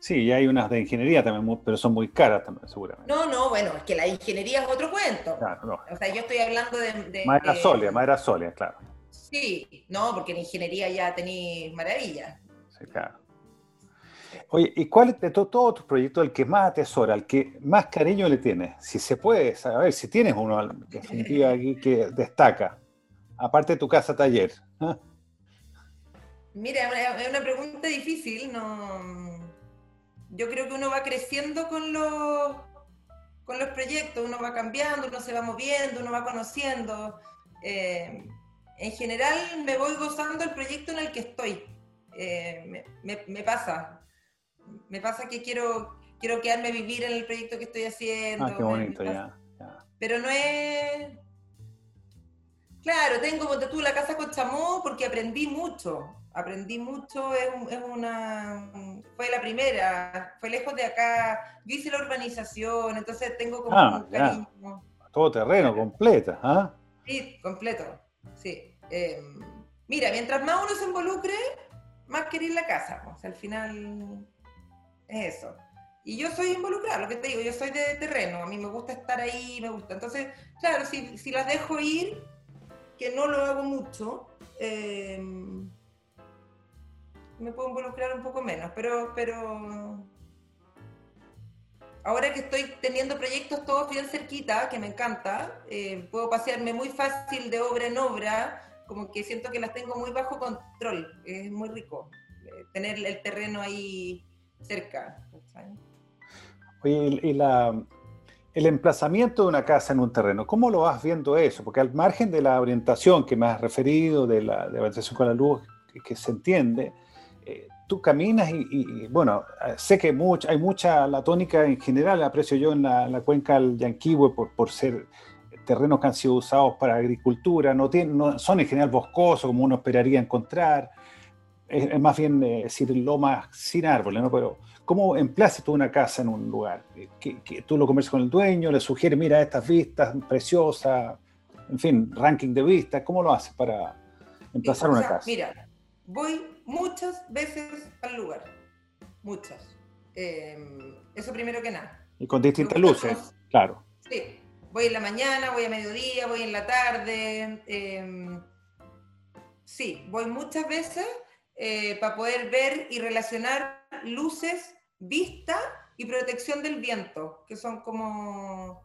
Sí, y hay unas de ingeniería también, pero son muy caras también, seguramente. No, no, bueno, es que la ingeniería es otro cuento. Claro, no. O sea, yo estoy hablando de... madera sólida, madera sólida, claro. Sí, no, porque en ingeniería ya tenéis maravillas. Sí, claro. Oye, ¿y cuál de todos tus proyectos el que más atesora, el que más cariño le tienes? Si se puede saber, si tienes uno definitiva aquí que destaca, aparte de tu casa taller. ¿ah? Mira, es una pregunta difícil, no. Yo creo que uno va creciendo con los con los proyectos, uno va cambiando, uno se va moviendo, uno va conociendo. Eh, en general me voy gozando el proyecto en el que estoy. Eh, me, pasa. Me pasa que quiero, quiero quedarme a vivir en el proyecto que estoy haciendo. Ah, qué bonito, ya, Pero no es... Claro, tengo como tú la casa con chamó porque aprendí mucho. Aprendí mucho, es, una... Fue la primera, fue lejos de acá. Yo hice la urbanización, entonces tengo como ah, un cariño. Todo terreno, completa, ¿ah? Sí, completo, sí. Em, mira, mientras más uno se involucre, más querer la casa. Pues, al final es eso. Y yo soy involucrada, lo que te digo, yo soy de terreno, a mí me gusta estar ahí, me gusta. Entonces, claro, si, las dejo ir, que no lo hago mucho, eh, me puedo involucrar un poco menos, pero, pero ahora que estoy teniendo proyectos todos bien cerquita, que me encanta, eh, puedo pasearme muy fácil de obra en obra, como que siento que las tengo muy bajo control, es muy rico eh, tener el terreno ahí cerca. Oye, y el emplazamiento de una casa en un terreno, ¿cómo lo vas viendo eso? Porque al margen de la orientación que me has referido, de la de orientación con la luz, que, se entiende, eh, tú caminas y, bueno, sé que hay mucha, la tónica en general, aprecio yo en la, cuenca del Yanquihue por, por ser terrenos que han sido usados para agricultura, no, tienen, no son en general boscosos como uno esperaría encontrar, es, más bien eh, decir lomas sin árboles, ¿no? Pero ¿Cómo emplazas tú una casa en un lugar? ¿Que, tú lo conversas con el dueño, le sugieres, mira, estas vistas preciosas, en fin, ranking de vistas, ¿cómo lo haces para emplazar una casa? Mira, voy muchas veces al lugar, muchas. Em, eso primero que nada. Y con distintas luces, claro. Sí, voy en la mañana, voy a mediodía, voy en la tarde. Em, sí, voy muchas veces eh, para poder ver y relacionar luces vista y protección del viento, que son como,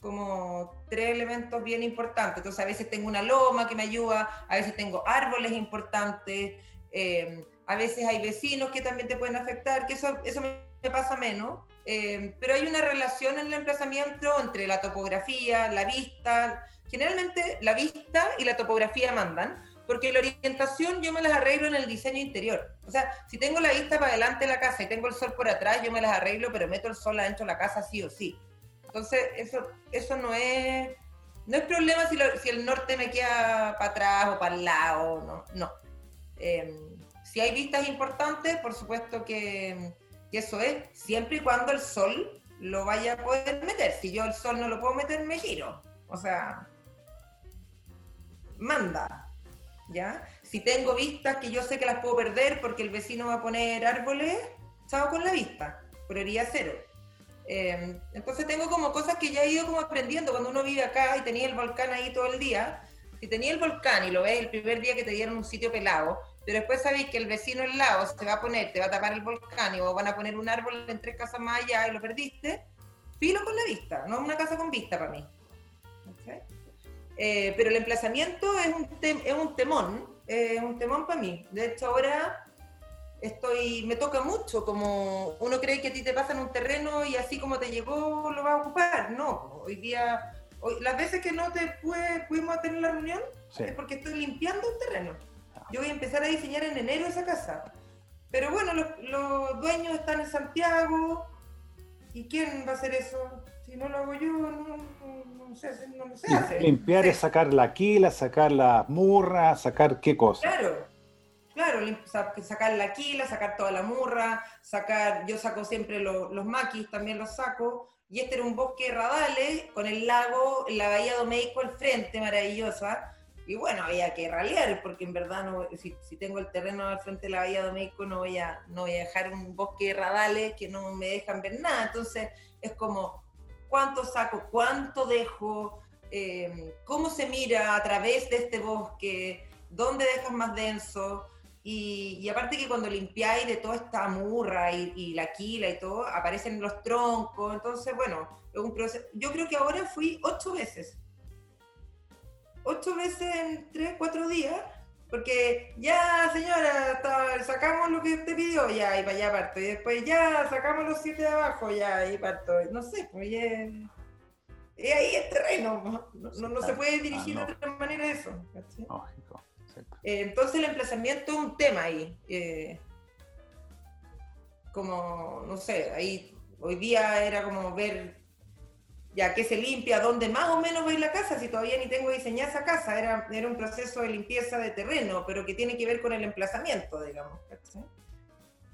como tres elementos bien importantes. Entonces, a veces tengo una loma que me ayuda, a veces tengo árboles importantes, eh, a veces hay vecinos que también te pueden afectar, que eso, eso me pasa menos. Eh, pero hay una relación en el emplazamiento entre la topografía, la vista. Generalmente la vista y la topografía mandan, porque la orientación yo me las arreglo en el diseño interior. O sea, si tengo la vista para adelante de la casa y tengo el sol por atrás, yo me las arreglo, pero meto el sol adentro de la casa sí o sí. Entonces, eso, eso no es no es problema si, si el norte me queda para atrás o para el lado, no. no. Em, si hay vistas importantes, por supuesto que, que, eso es, siempre y cuando el sol lo vaya a poder meter. Si yo el sol no lo puedo meter, me giro. O sea, manda. ¿ya? Si tengo vistas que yo sé que las puedo perder porque el vecino va a poner árboles, chao con la vista, prioridad cero. Em, entonces tengo como cosas que ya he ido como aprendiendo cuando uno vive acá y tenía el volcán ahí todo el día. Si tenía el volcán y lo ves el primer día que te dieron un sitio pelado, pero después sabéis que el vecino al lado se va a poner, te va a tapar el volcán y vos van a poner un árbol en tres casas más allá y lo perdiste, filo con la vista, no es una casa con vista para mí. Eh, pero el emplazamiento es un, es un temón, es un temón para mí. De hecho, ahora estoy, me toca mucho, como uno cree que a ti te pasa en un terreno y así como te llegó lo va a ocupar. No, hoy día, hoy, las veces que no te pude, pudimos tener la reunión es porque estoy limpiando un terreno. Yo voy a empezar a diseñar en enero esa casa. Pero bueno, los, los dueños están en Santiago. ¿Y quién va a hacer eso? Si no lo hago yo, no, no, sé, no sé hacer. Limpiar es sacar la quila, sacar la murra, sacar qué cosa. Claro, claro, sacar la quila, sacar toda la murra, sacar, yo saco siempre los maquis, también los saco. Y este era un bosque de radales con el lago, la bahía Domeico al frente, maravillosa. Y bueno, había que ralear, porque en verdad no, si, tengo el terreno al frente de la bahía Domeico no voy, a, no voy a dejar un bosque de radales que no me dejan ver nada. Entonces es como cuánto saco, cuánto dejo, em, cómo se mira a través de este bosque, dónde dejas más denso. Y, aparte que cuando limpiáis de toda esta murra y, la quila y todo, aparecen los troncos. Entonces, bueno, es un proceso. Yo creo que ahora fui ocho veces. Ocho veces en tres, cuatro días porque ya, señora, sacamos lo que te pidió, ya, y para allá parto. Y después ya, sacamos los siete de abajo, ya, y parto. No sé, pues ya, es ahí el terreno. No, no, se puede dirigir ah, de otra manera eso. Lógico. Eh, entonces el emplazamiento es un tema ahí. Eh, como, no sé, ahí hoy día era como ver ya que se limpia, dónde más o menos voy la casa, si todavía ni tengo diseñada esa casa, era, era un proceso de limpieza de terreno, pero que tiene que ver con el emplazamiento, digamos.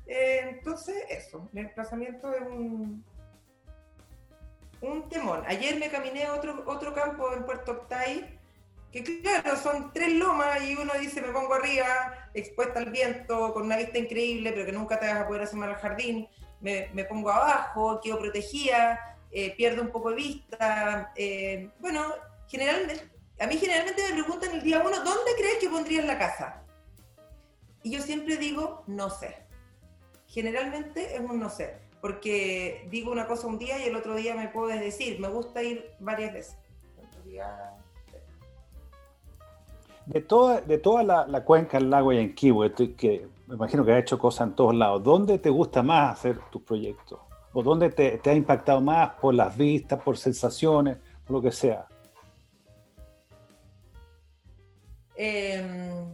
Eh, entonces, eso, el emplazamiento es un, un temón. Ayer me caminé a otro, otro campo en Puerto Octay, que claro, son tres lomas y uno dice me pongo arriba, expuesta al viento, con una vista increíble, pero que nunca te vas a poder asomar al jardín. me, me pongo abajo, quedo protegida, eh, pierdo un poco de vista. Eh, bueno, generalmente, a mí generalmente me preguntan el día uno, ¿dónde crees que pondrías la casa? Y yo siempre digo, no sé. Generalmente es un no sé, porque digo una cosa un día y el otro día me puedes decir, me gusta ir varias veces. De toda, de toda la, cuenca del lago Yanquibo, que me imagino que ha hecho cosas en todos lados, ¿dónde te gusta más hacer tus proyectos? ¿O dónde te, te ha impactado más por las vistas, por sensaciones, por lo que sea? Eh,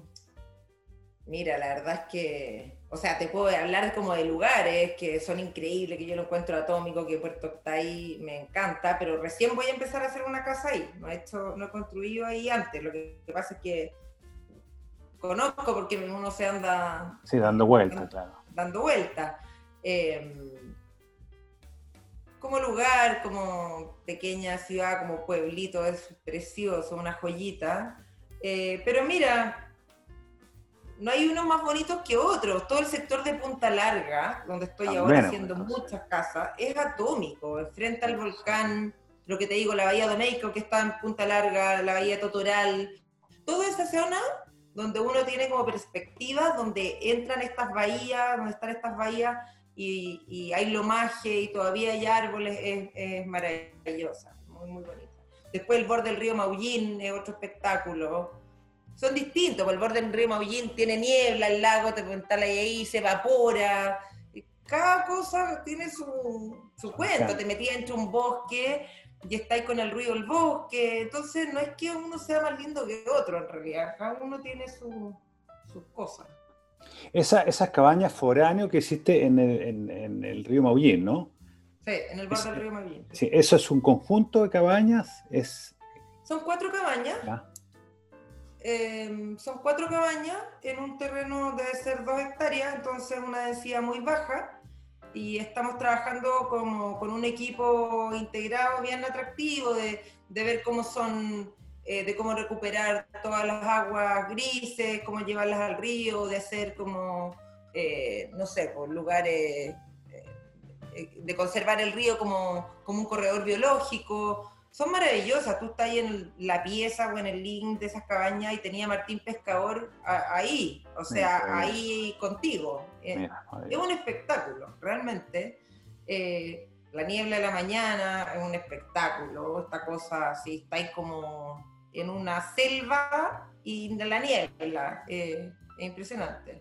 Mira, la verdad es que, o sea, te puedo hablar como de lugares que son increíbles, que yo lo encuentro atómico, que Puerto está ahí, me encanta, pero recién voy a empezar a hacer una casa ahí. No he, hecho, no he construido ahí antes. Lo que pasa es que conozco porque uno se anda... Sí, dando vueltas, claro. Dando vueltas. Em, como lugar, como pequeña ciudad, como pueblito, es precioso, una joyita. Eh, pero mira, no hay unos más bonitos que otros. Todo el sector de Punta Larga, donde estoy ahora haciendo muchas casas, es atómico. Frente al volcán, lo que te digo, la Bahía de México, que está en Punta Larga, la Bahía Totoral, toda esa zona donde uno tiene como perspectiva, donde entran estas bahías, donde están estas bahías y, hay lomaje y todavía hay árboles, es, maravillosa, muy, muy bonita. Después el borde del río Maullín es otro espectáculo. Son distintos, porque el borde del río Maullín tiene niebla, el lago te puede ahí, se evapora, cada cosa tiene su, su cuento, te metías entre un bosque y estáis con el ruido del bosque, entonces no es que uno sea más lindo que otro en realidad, cada uno tiene sus cosas. Esa, esas cabañas foráneas que existe en el, en, el, río Maullín, ¿no? Sí, en el borde del río Maullín. Sí, eso es un conjunto de cabañas, es... Son cuatro cabañas. Em, son cuatro cabañas en un terreno de ser dos hectáreas, entonces una densidad muy baja. Y estamos trabajando como, con un equipo integrado bien atractivo de, de ver cómo son, eh, de cómo recuperar todas las aguas grises, cómo llevarlas al río, de hacer como, eh, no sé, por lugares, eh, de conservar el río como, como un corredor biológico son maravillosas. Tú estás ahí en la pieza o en el link de esas cabañas y tenía Martín Pescador ahí, o sea, ahí contigo. Es un espectáculo, realmente. La niebla de la mañana es un espectáculo, esta cosa así, estáis como en una selva y de la niebla, eh, es impresionante.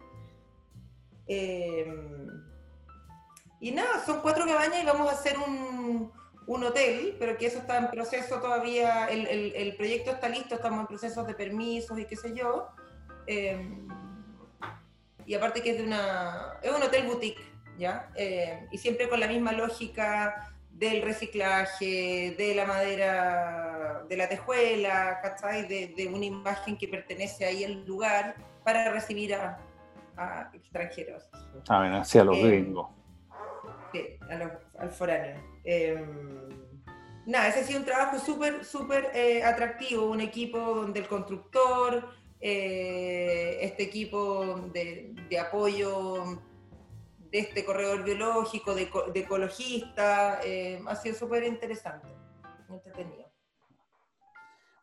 y nada, son cuatro cabañas y vamos a hacer un, un hotel, pero que eso está en proceso todavía, el, el, proyecto está listo, estamos en procesos de permisos y qué sé yo. Em, y aparte que es de una, es un hotel boutique, ¿ya? Em, y siempre con la misma lógica del reciclaje, de la madera, de la tejuela, ¿cachai? De, de una imagen que pertenece ahí al lugar para recibir a, a extranjeros. Ah, bien, hacia los em, gringos. Sí, a los, al foráneo. Em, nada, ese ha sido un trabajo súper, súper eh, atractivo, un equipo donde el constructor, eh, este equipo de, apoyo de este corredor biológico, de, ecologista, eh, ha sido súper interesante, entretenido.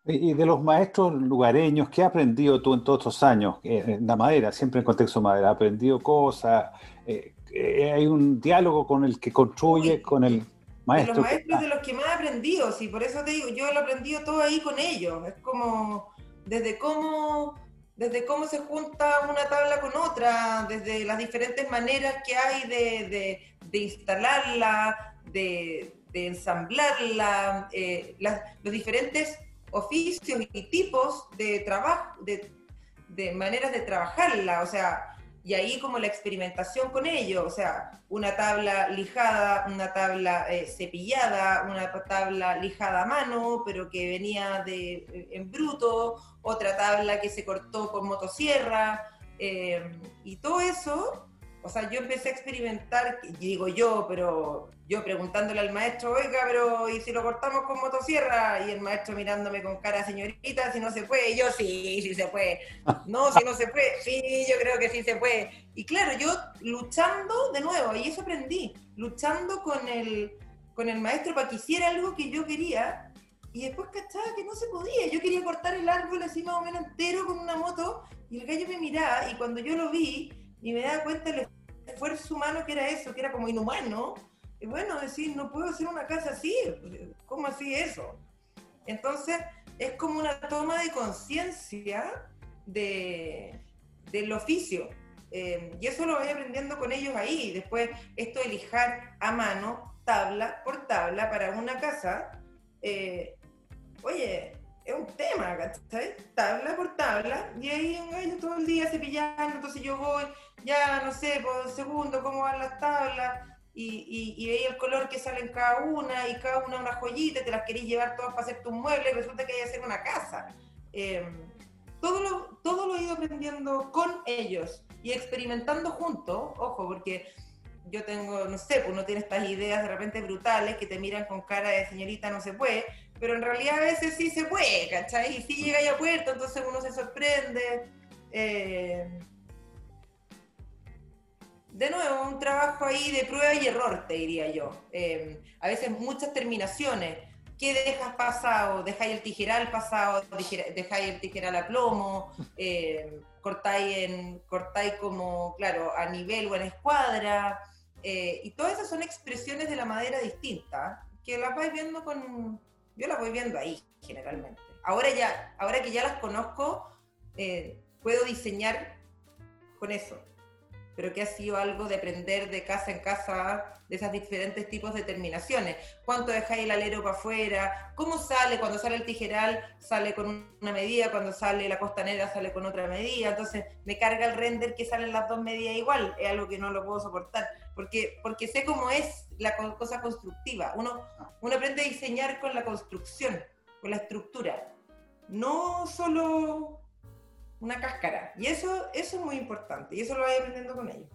Y de los maestros lugareños, ¿qué has aprendido tú en todos estos años? En la madera, siempre en contexto de madera, ¿has aprendido cosas? ¿Hay un diálogo con el que construye, con el de los maestros de los que más he aprendido, sí, por eso te digo, yo lo he aprendido todo ahí con ellos. Es como desde cómo, desde cómo se junta una tabla con otra, desde las diferentes maneras que hay de, de, instalarla, de, de ensamblarla, eh, los diferentes oficios y tipos de trabajo, de, de maneras de trabajarla. O sea, y ahí como la experimentación con ello, o sea, una tabla lijada, una tabla eh, cepillada, una tabla lijada a mano, pero que venía de, eh, en bruto, otra tabla que se cortó con motosierra, eh, y todo eso, o sea, yo empecé a experimentar, digo yo, pero yo preguntándole al maestro, oiga, pero ¿y si lo cortamos con motosierra? Y el maestro mirándome con cara, señorita, si no se puede. Y yo, sí, sí se puede. No, si no se puede. Sí, yo creo que sí se puede. Y claro, yo luchando de nuevo, y eso aprendí, luchando con el, con el maestro para que hiciera algo que yo quería. Y después cachaba que no se podía. Yo quería cortar el árbol así más o menos entero con una moto. Y el gallo me miraba. Y cuando yo lo vi, y me daba cuenta del esfuerzo humano que era eso, que era como inhumano. Y bueno, decir, no puedo hacer una casa así, ¿cómo así eso? Entonces, es como una toma de conciencia de, del oficio. Eh, y eso lo voy aprendiendo con ellos ahí. Después, esto de lijar a mano, tabla por tabla, para una casa, eh, oye, es un tema, ¿cachai? Tabla por tabla, y ahí gallo todo el día cepillando, entonces yo voy, ya no sé, por segundo, cómo van las tablas, y, y, veía el color que sale en cada una, y cada una una joyita, te las querías llevar todas para hacer tus muebles, y resulta que hay que hacer una casa. Em, todo, lo, todo lo he ido aprendiendo con ellos y experimentando juntos, ojo, porque yo tengo, no sé, pues uno tiene estas ideas de repente brutales que te miran con cara de señorita no se puede, pero en realidad a veces sí se puede, ¿cachai? Y sí llega ahí a puerto, entonces uno se sorprende. Eh, de nuevo, un trabajo ahí de prueba y error, te diría yo. Eh, a veces muchas terminaciones. ¿Qué dejas pasado? ¿Dejáis el tijeral pasado? ¿Dejáis el tijeral a plomo? Eh, cortáis, en, cortáis como, claro, a nivel o en escuadra? Eh, y todas esas son expresiones de la madera distinta que las vais viendo con... Yo las voy viendo ahí, generalmente. Ahora, ya, ahora que ya las conozco, puedo diseñar con eso pero que ha sido algo de aprender de casa en casa de esos diferentes tipos de terminaciones. ¿Cuánto dejáis el alero para afuera? ¿Cómo sale? Cuando sale el tijeral sale con una medida, cuando sale la costanera sale con otra medida. Entonces me carga el render que salen las dos medidas igual. Es algo que no lo puedo soportar. Porque, porque sé cómo es la cosa constructiva. Uno, uno aprende a diseñar con la construcción, con la estructura. No solo una cáscara. Y eso, eso es muy importante y eso lo voy aprendiendo con ellos.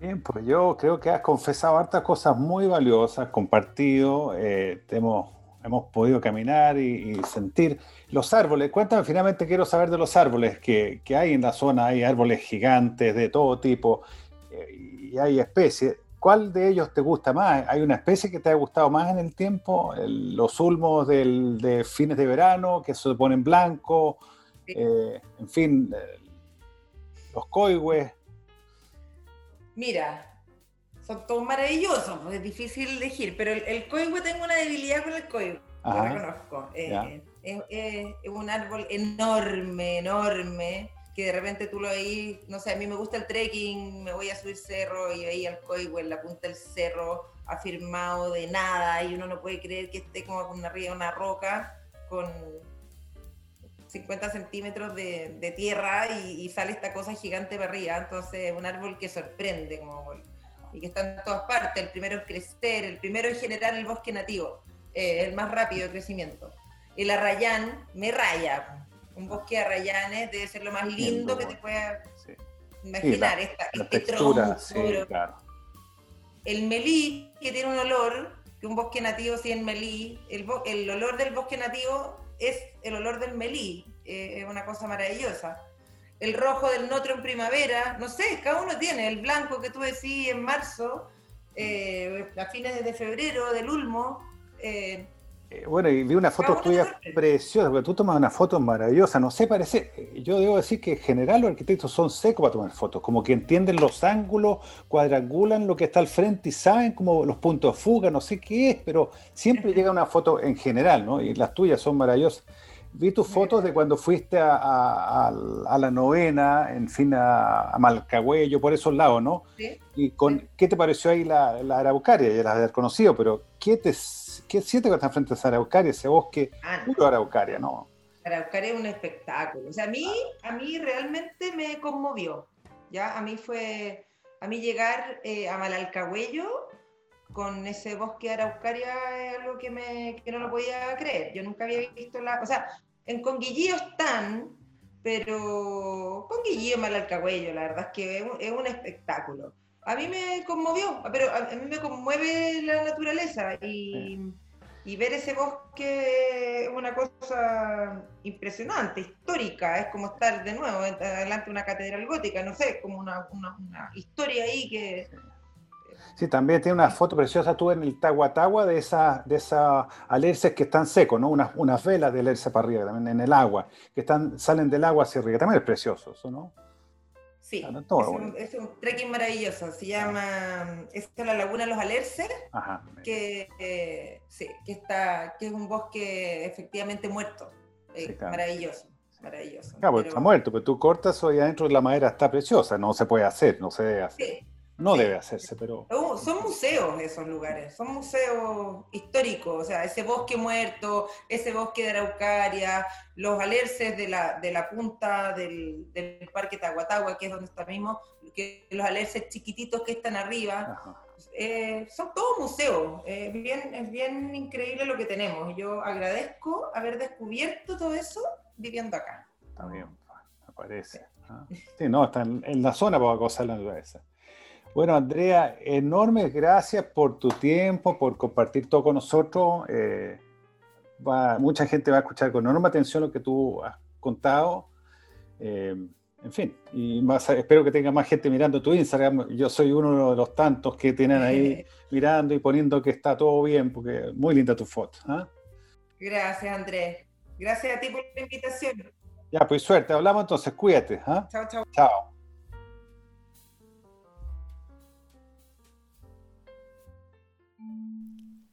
Bien, pues yo creo que has confesado hartas cosas muy valiosas, compartido, eh, hemos, hemos podido caminar y, sentir los árboles. Cuéntame, finalmente quiero saber de los árboles que, que hay en la zona. Hay árboles gigantes de todo tipo eh, y hay especies. ¿Cuál de ellos te gusta más? ¿Hay una especie que te ha gustado más en el tiempo? los ulmos del, de fines de verano que se ponen blancos eh, en fin, eh, los coigües. Mira, son todos maravillosos, es difícil elegir, pero el, el coigüe tengo una debilidad con el coigüe, lo reconozco. Eh, es, un árbol enorme, enorme, que de repente tú lo veis, no sé, a mí me gusta el trekking, me voy a subir cerro y veía el coigüe en la punta del cerro afirmado de nada y uno no puede creer que esté como con arriba de una roca con 50 centímetros de, tierra y, sale esta cosa gigante para arriba. Entonces, un árbol que sorprende como, y que está en todas partes. El primero es crecer, el primero es generar el bosque nativo, eh, el más rápido de crecimiento. El arrayán me raya. Un bosque de arrayanes debe ser lo más lindo que te pueda imaginar. este tronco. El melí, que tiene un olor, que un bosque nativo sin melí, el, el olor del bosque nativo es el olor del melí, eh, es una cosa maravillosa. El rojo del notro en primavera, no sé, cada uno tiene. El blanco que tú decís en marzo, eh, a fines de febrero, del ulmo. Eh, bueno, y vi una foto tuya preciosa, porque tú tomas una foto maravillosa, no sé, parece, yo debo decir que en general los arquitectos son secos para tomar fotos, como que entienden los ángulos, cuadrangulan lo que está al frente y saben como los puntos de fuga, no sé qué es, pero siempre llega una foto en general, ¿no? Y las tuyas son maravillosas. Vi tus fotos de cuando fuiste a, la novena, en fin, a, Malcagüello, por esos lados, ¿no? Sí. ¿Y con, qué te pareció ahí la, la Araucaria? Ya la has conocido, pero ¿qué te ¿Qué siente cuando estás frente a esa Araucaria, ese bosque ah, puro Araucaria, no? Araucaria es un espectáculo. O sea, a mí, a mí realmente me conmovió. ¿ya? A mí fue, a mí llegar eh, a Malalcahuello con ese bosque de Araucaria es algo que, me, que no lo podía creer. Yo nunca había visto la... O sea, en Conguillío están, pero Conguillío, Malalcahuello, la verdad es que es un, es un espectáculo. A mí me conmovió, pero a, mí me conmueve la naturaleza y, ver ese bosque es una cosa impresionante, histórica, es como estar de nuevo delante de una catedral gótica, no sé, como una, historia ahí que... Sí, también tiene una foto preciosa tú en el Tahuatagua de esas de esa alerces que están secos, ¿no? Unas, unas velas de alerce para arriba, también en el agua, que están, salen del agua hacia arriba, también es precioso eso, ¿no? Sí, es, un, trekking maravilloso. Se llama, es la Laguna de los Alerces, que, eh, sí, que, está, que es un bosque efectivamente muerto. Eh, maravilloso, maravilloso. Claro, está muerto, pero tú cortas hoy adentro la madera está preciosa, no se puede hacer, no se debe hacer. Sí. No debe hacerse, pero... Son museos esos lugares, son museos históricos, o sea, ese bosque muerto, ese bosque de Araucaria, los alerces de la, de la punta del, del Parque Tahuatahua, que es donde está mismo, que los alerces chiquititos que están arriba, eh, son todos museos, eh, bien, es bien increíble lo que tenemos. Yo agradezco haber descubierto todo eso viviendo acá. También, me parece. ¿ah? Sí, no, está en, la zona para gozar la naturaleza. Bueno, Andrea, enormes gracias por tu tiempo, por compartir todo con nosotros. Eh, mucha gente va a escuchar con enorme atención lo que tú has contado. Eh, en fin, y espero que tenga más gente mirando tu Instagram. Yo soy uno de los tantos que tienen ahí mirando y poniendo que está todo bien, porque muy linda tu foto. ¿ah? Gracias, Andrés. Gracias a ti por la invitación. Ya, pues suerte. Hablamos entonces. Cuídate. ¿ah? Chao, chao. Chao.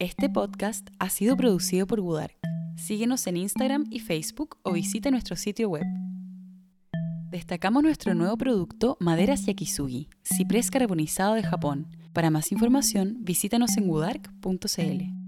Este podcast ha sido producido por Budark. Síguenos en Instagram y Facebook o visita nuestro sitio web. Destacamos nuestro nuevo producto Maderas Yakisugi, ciprés carbonizado de Japón. Para más información, visítanos en budark.cl.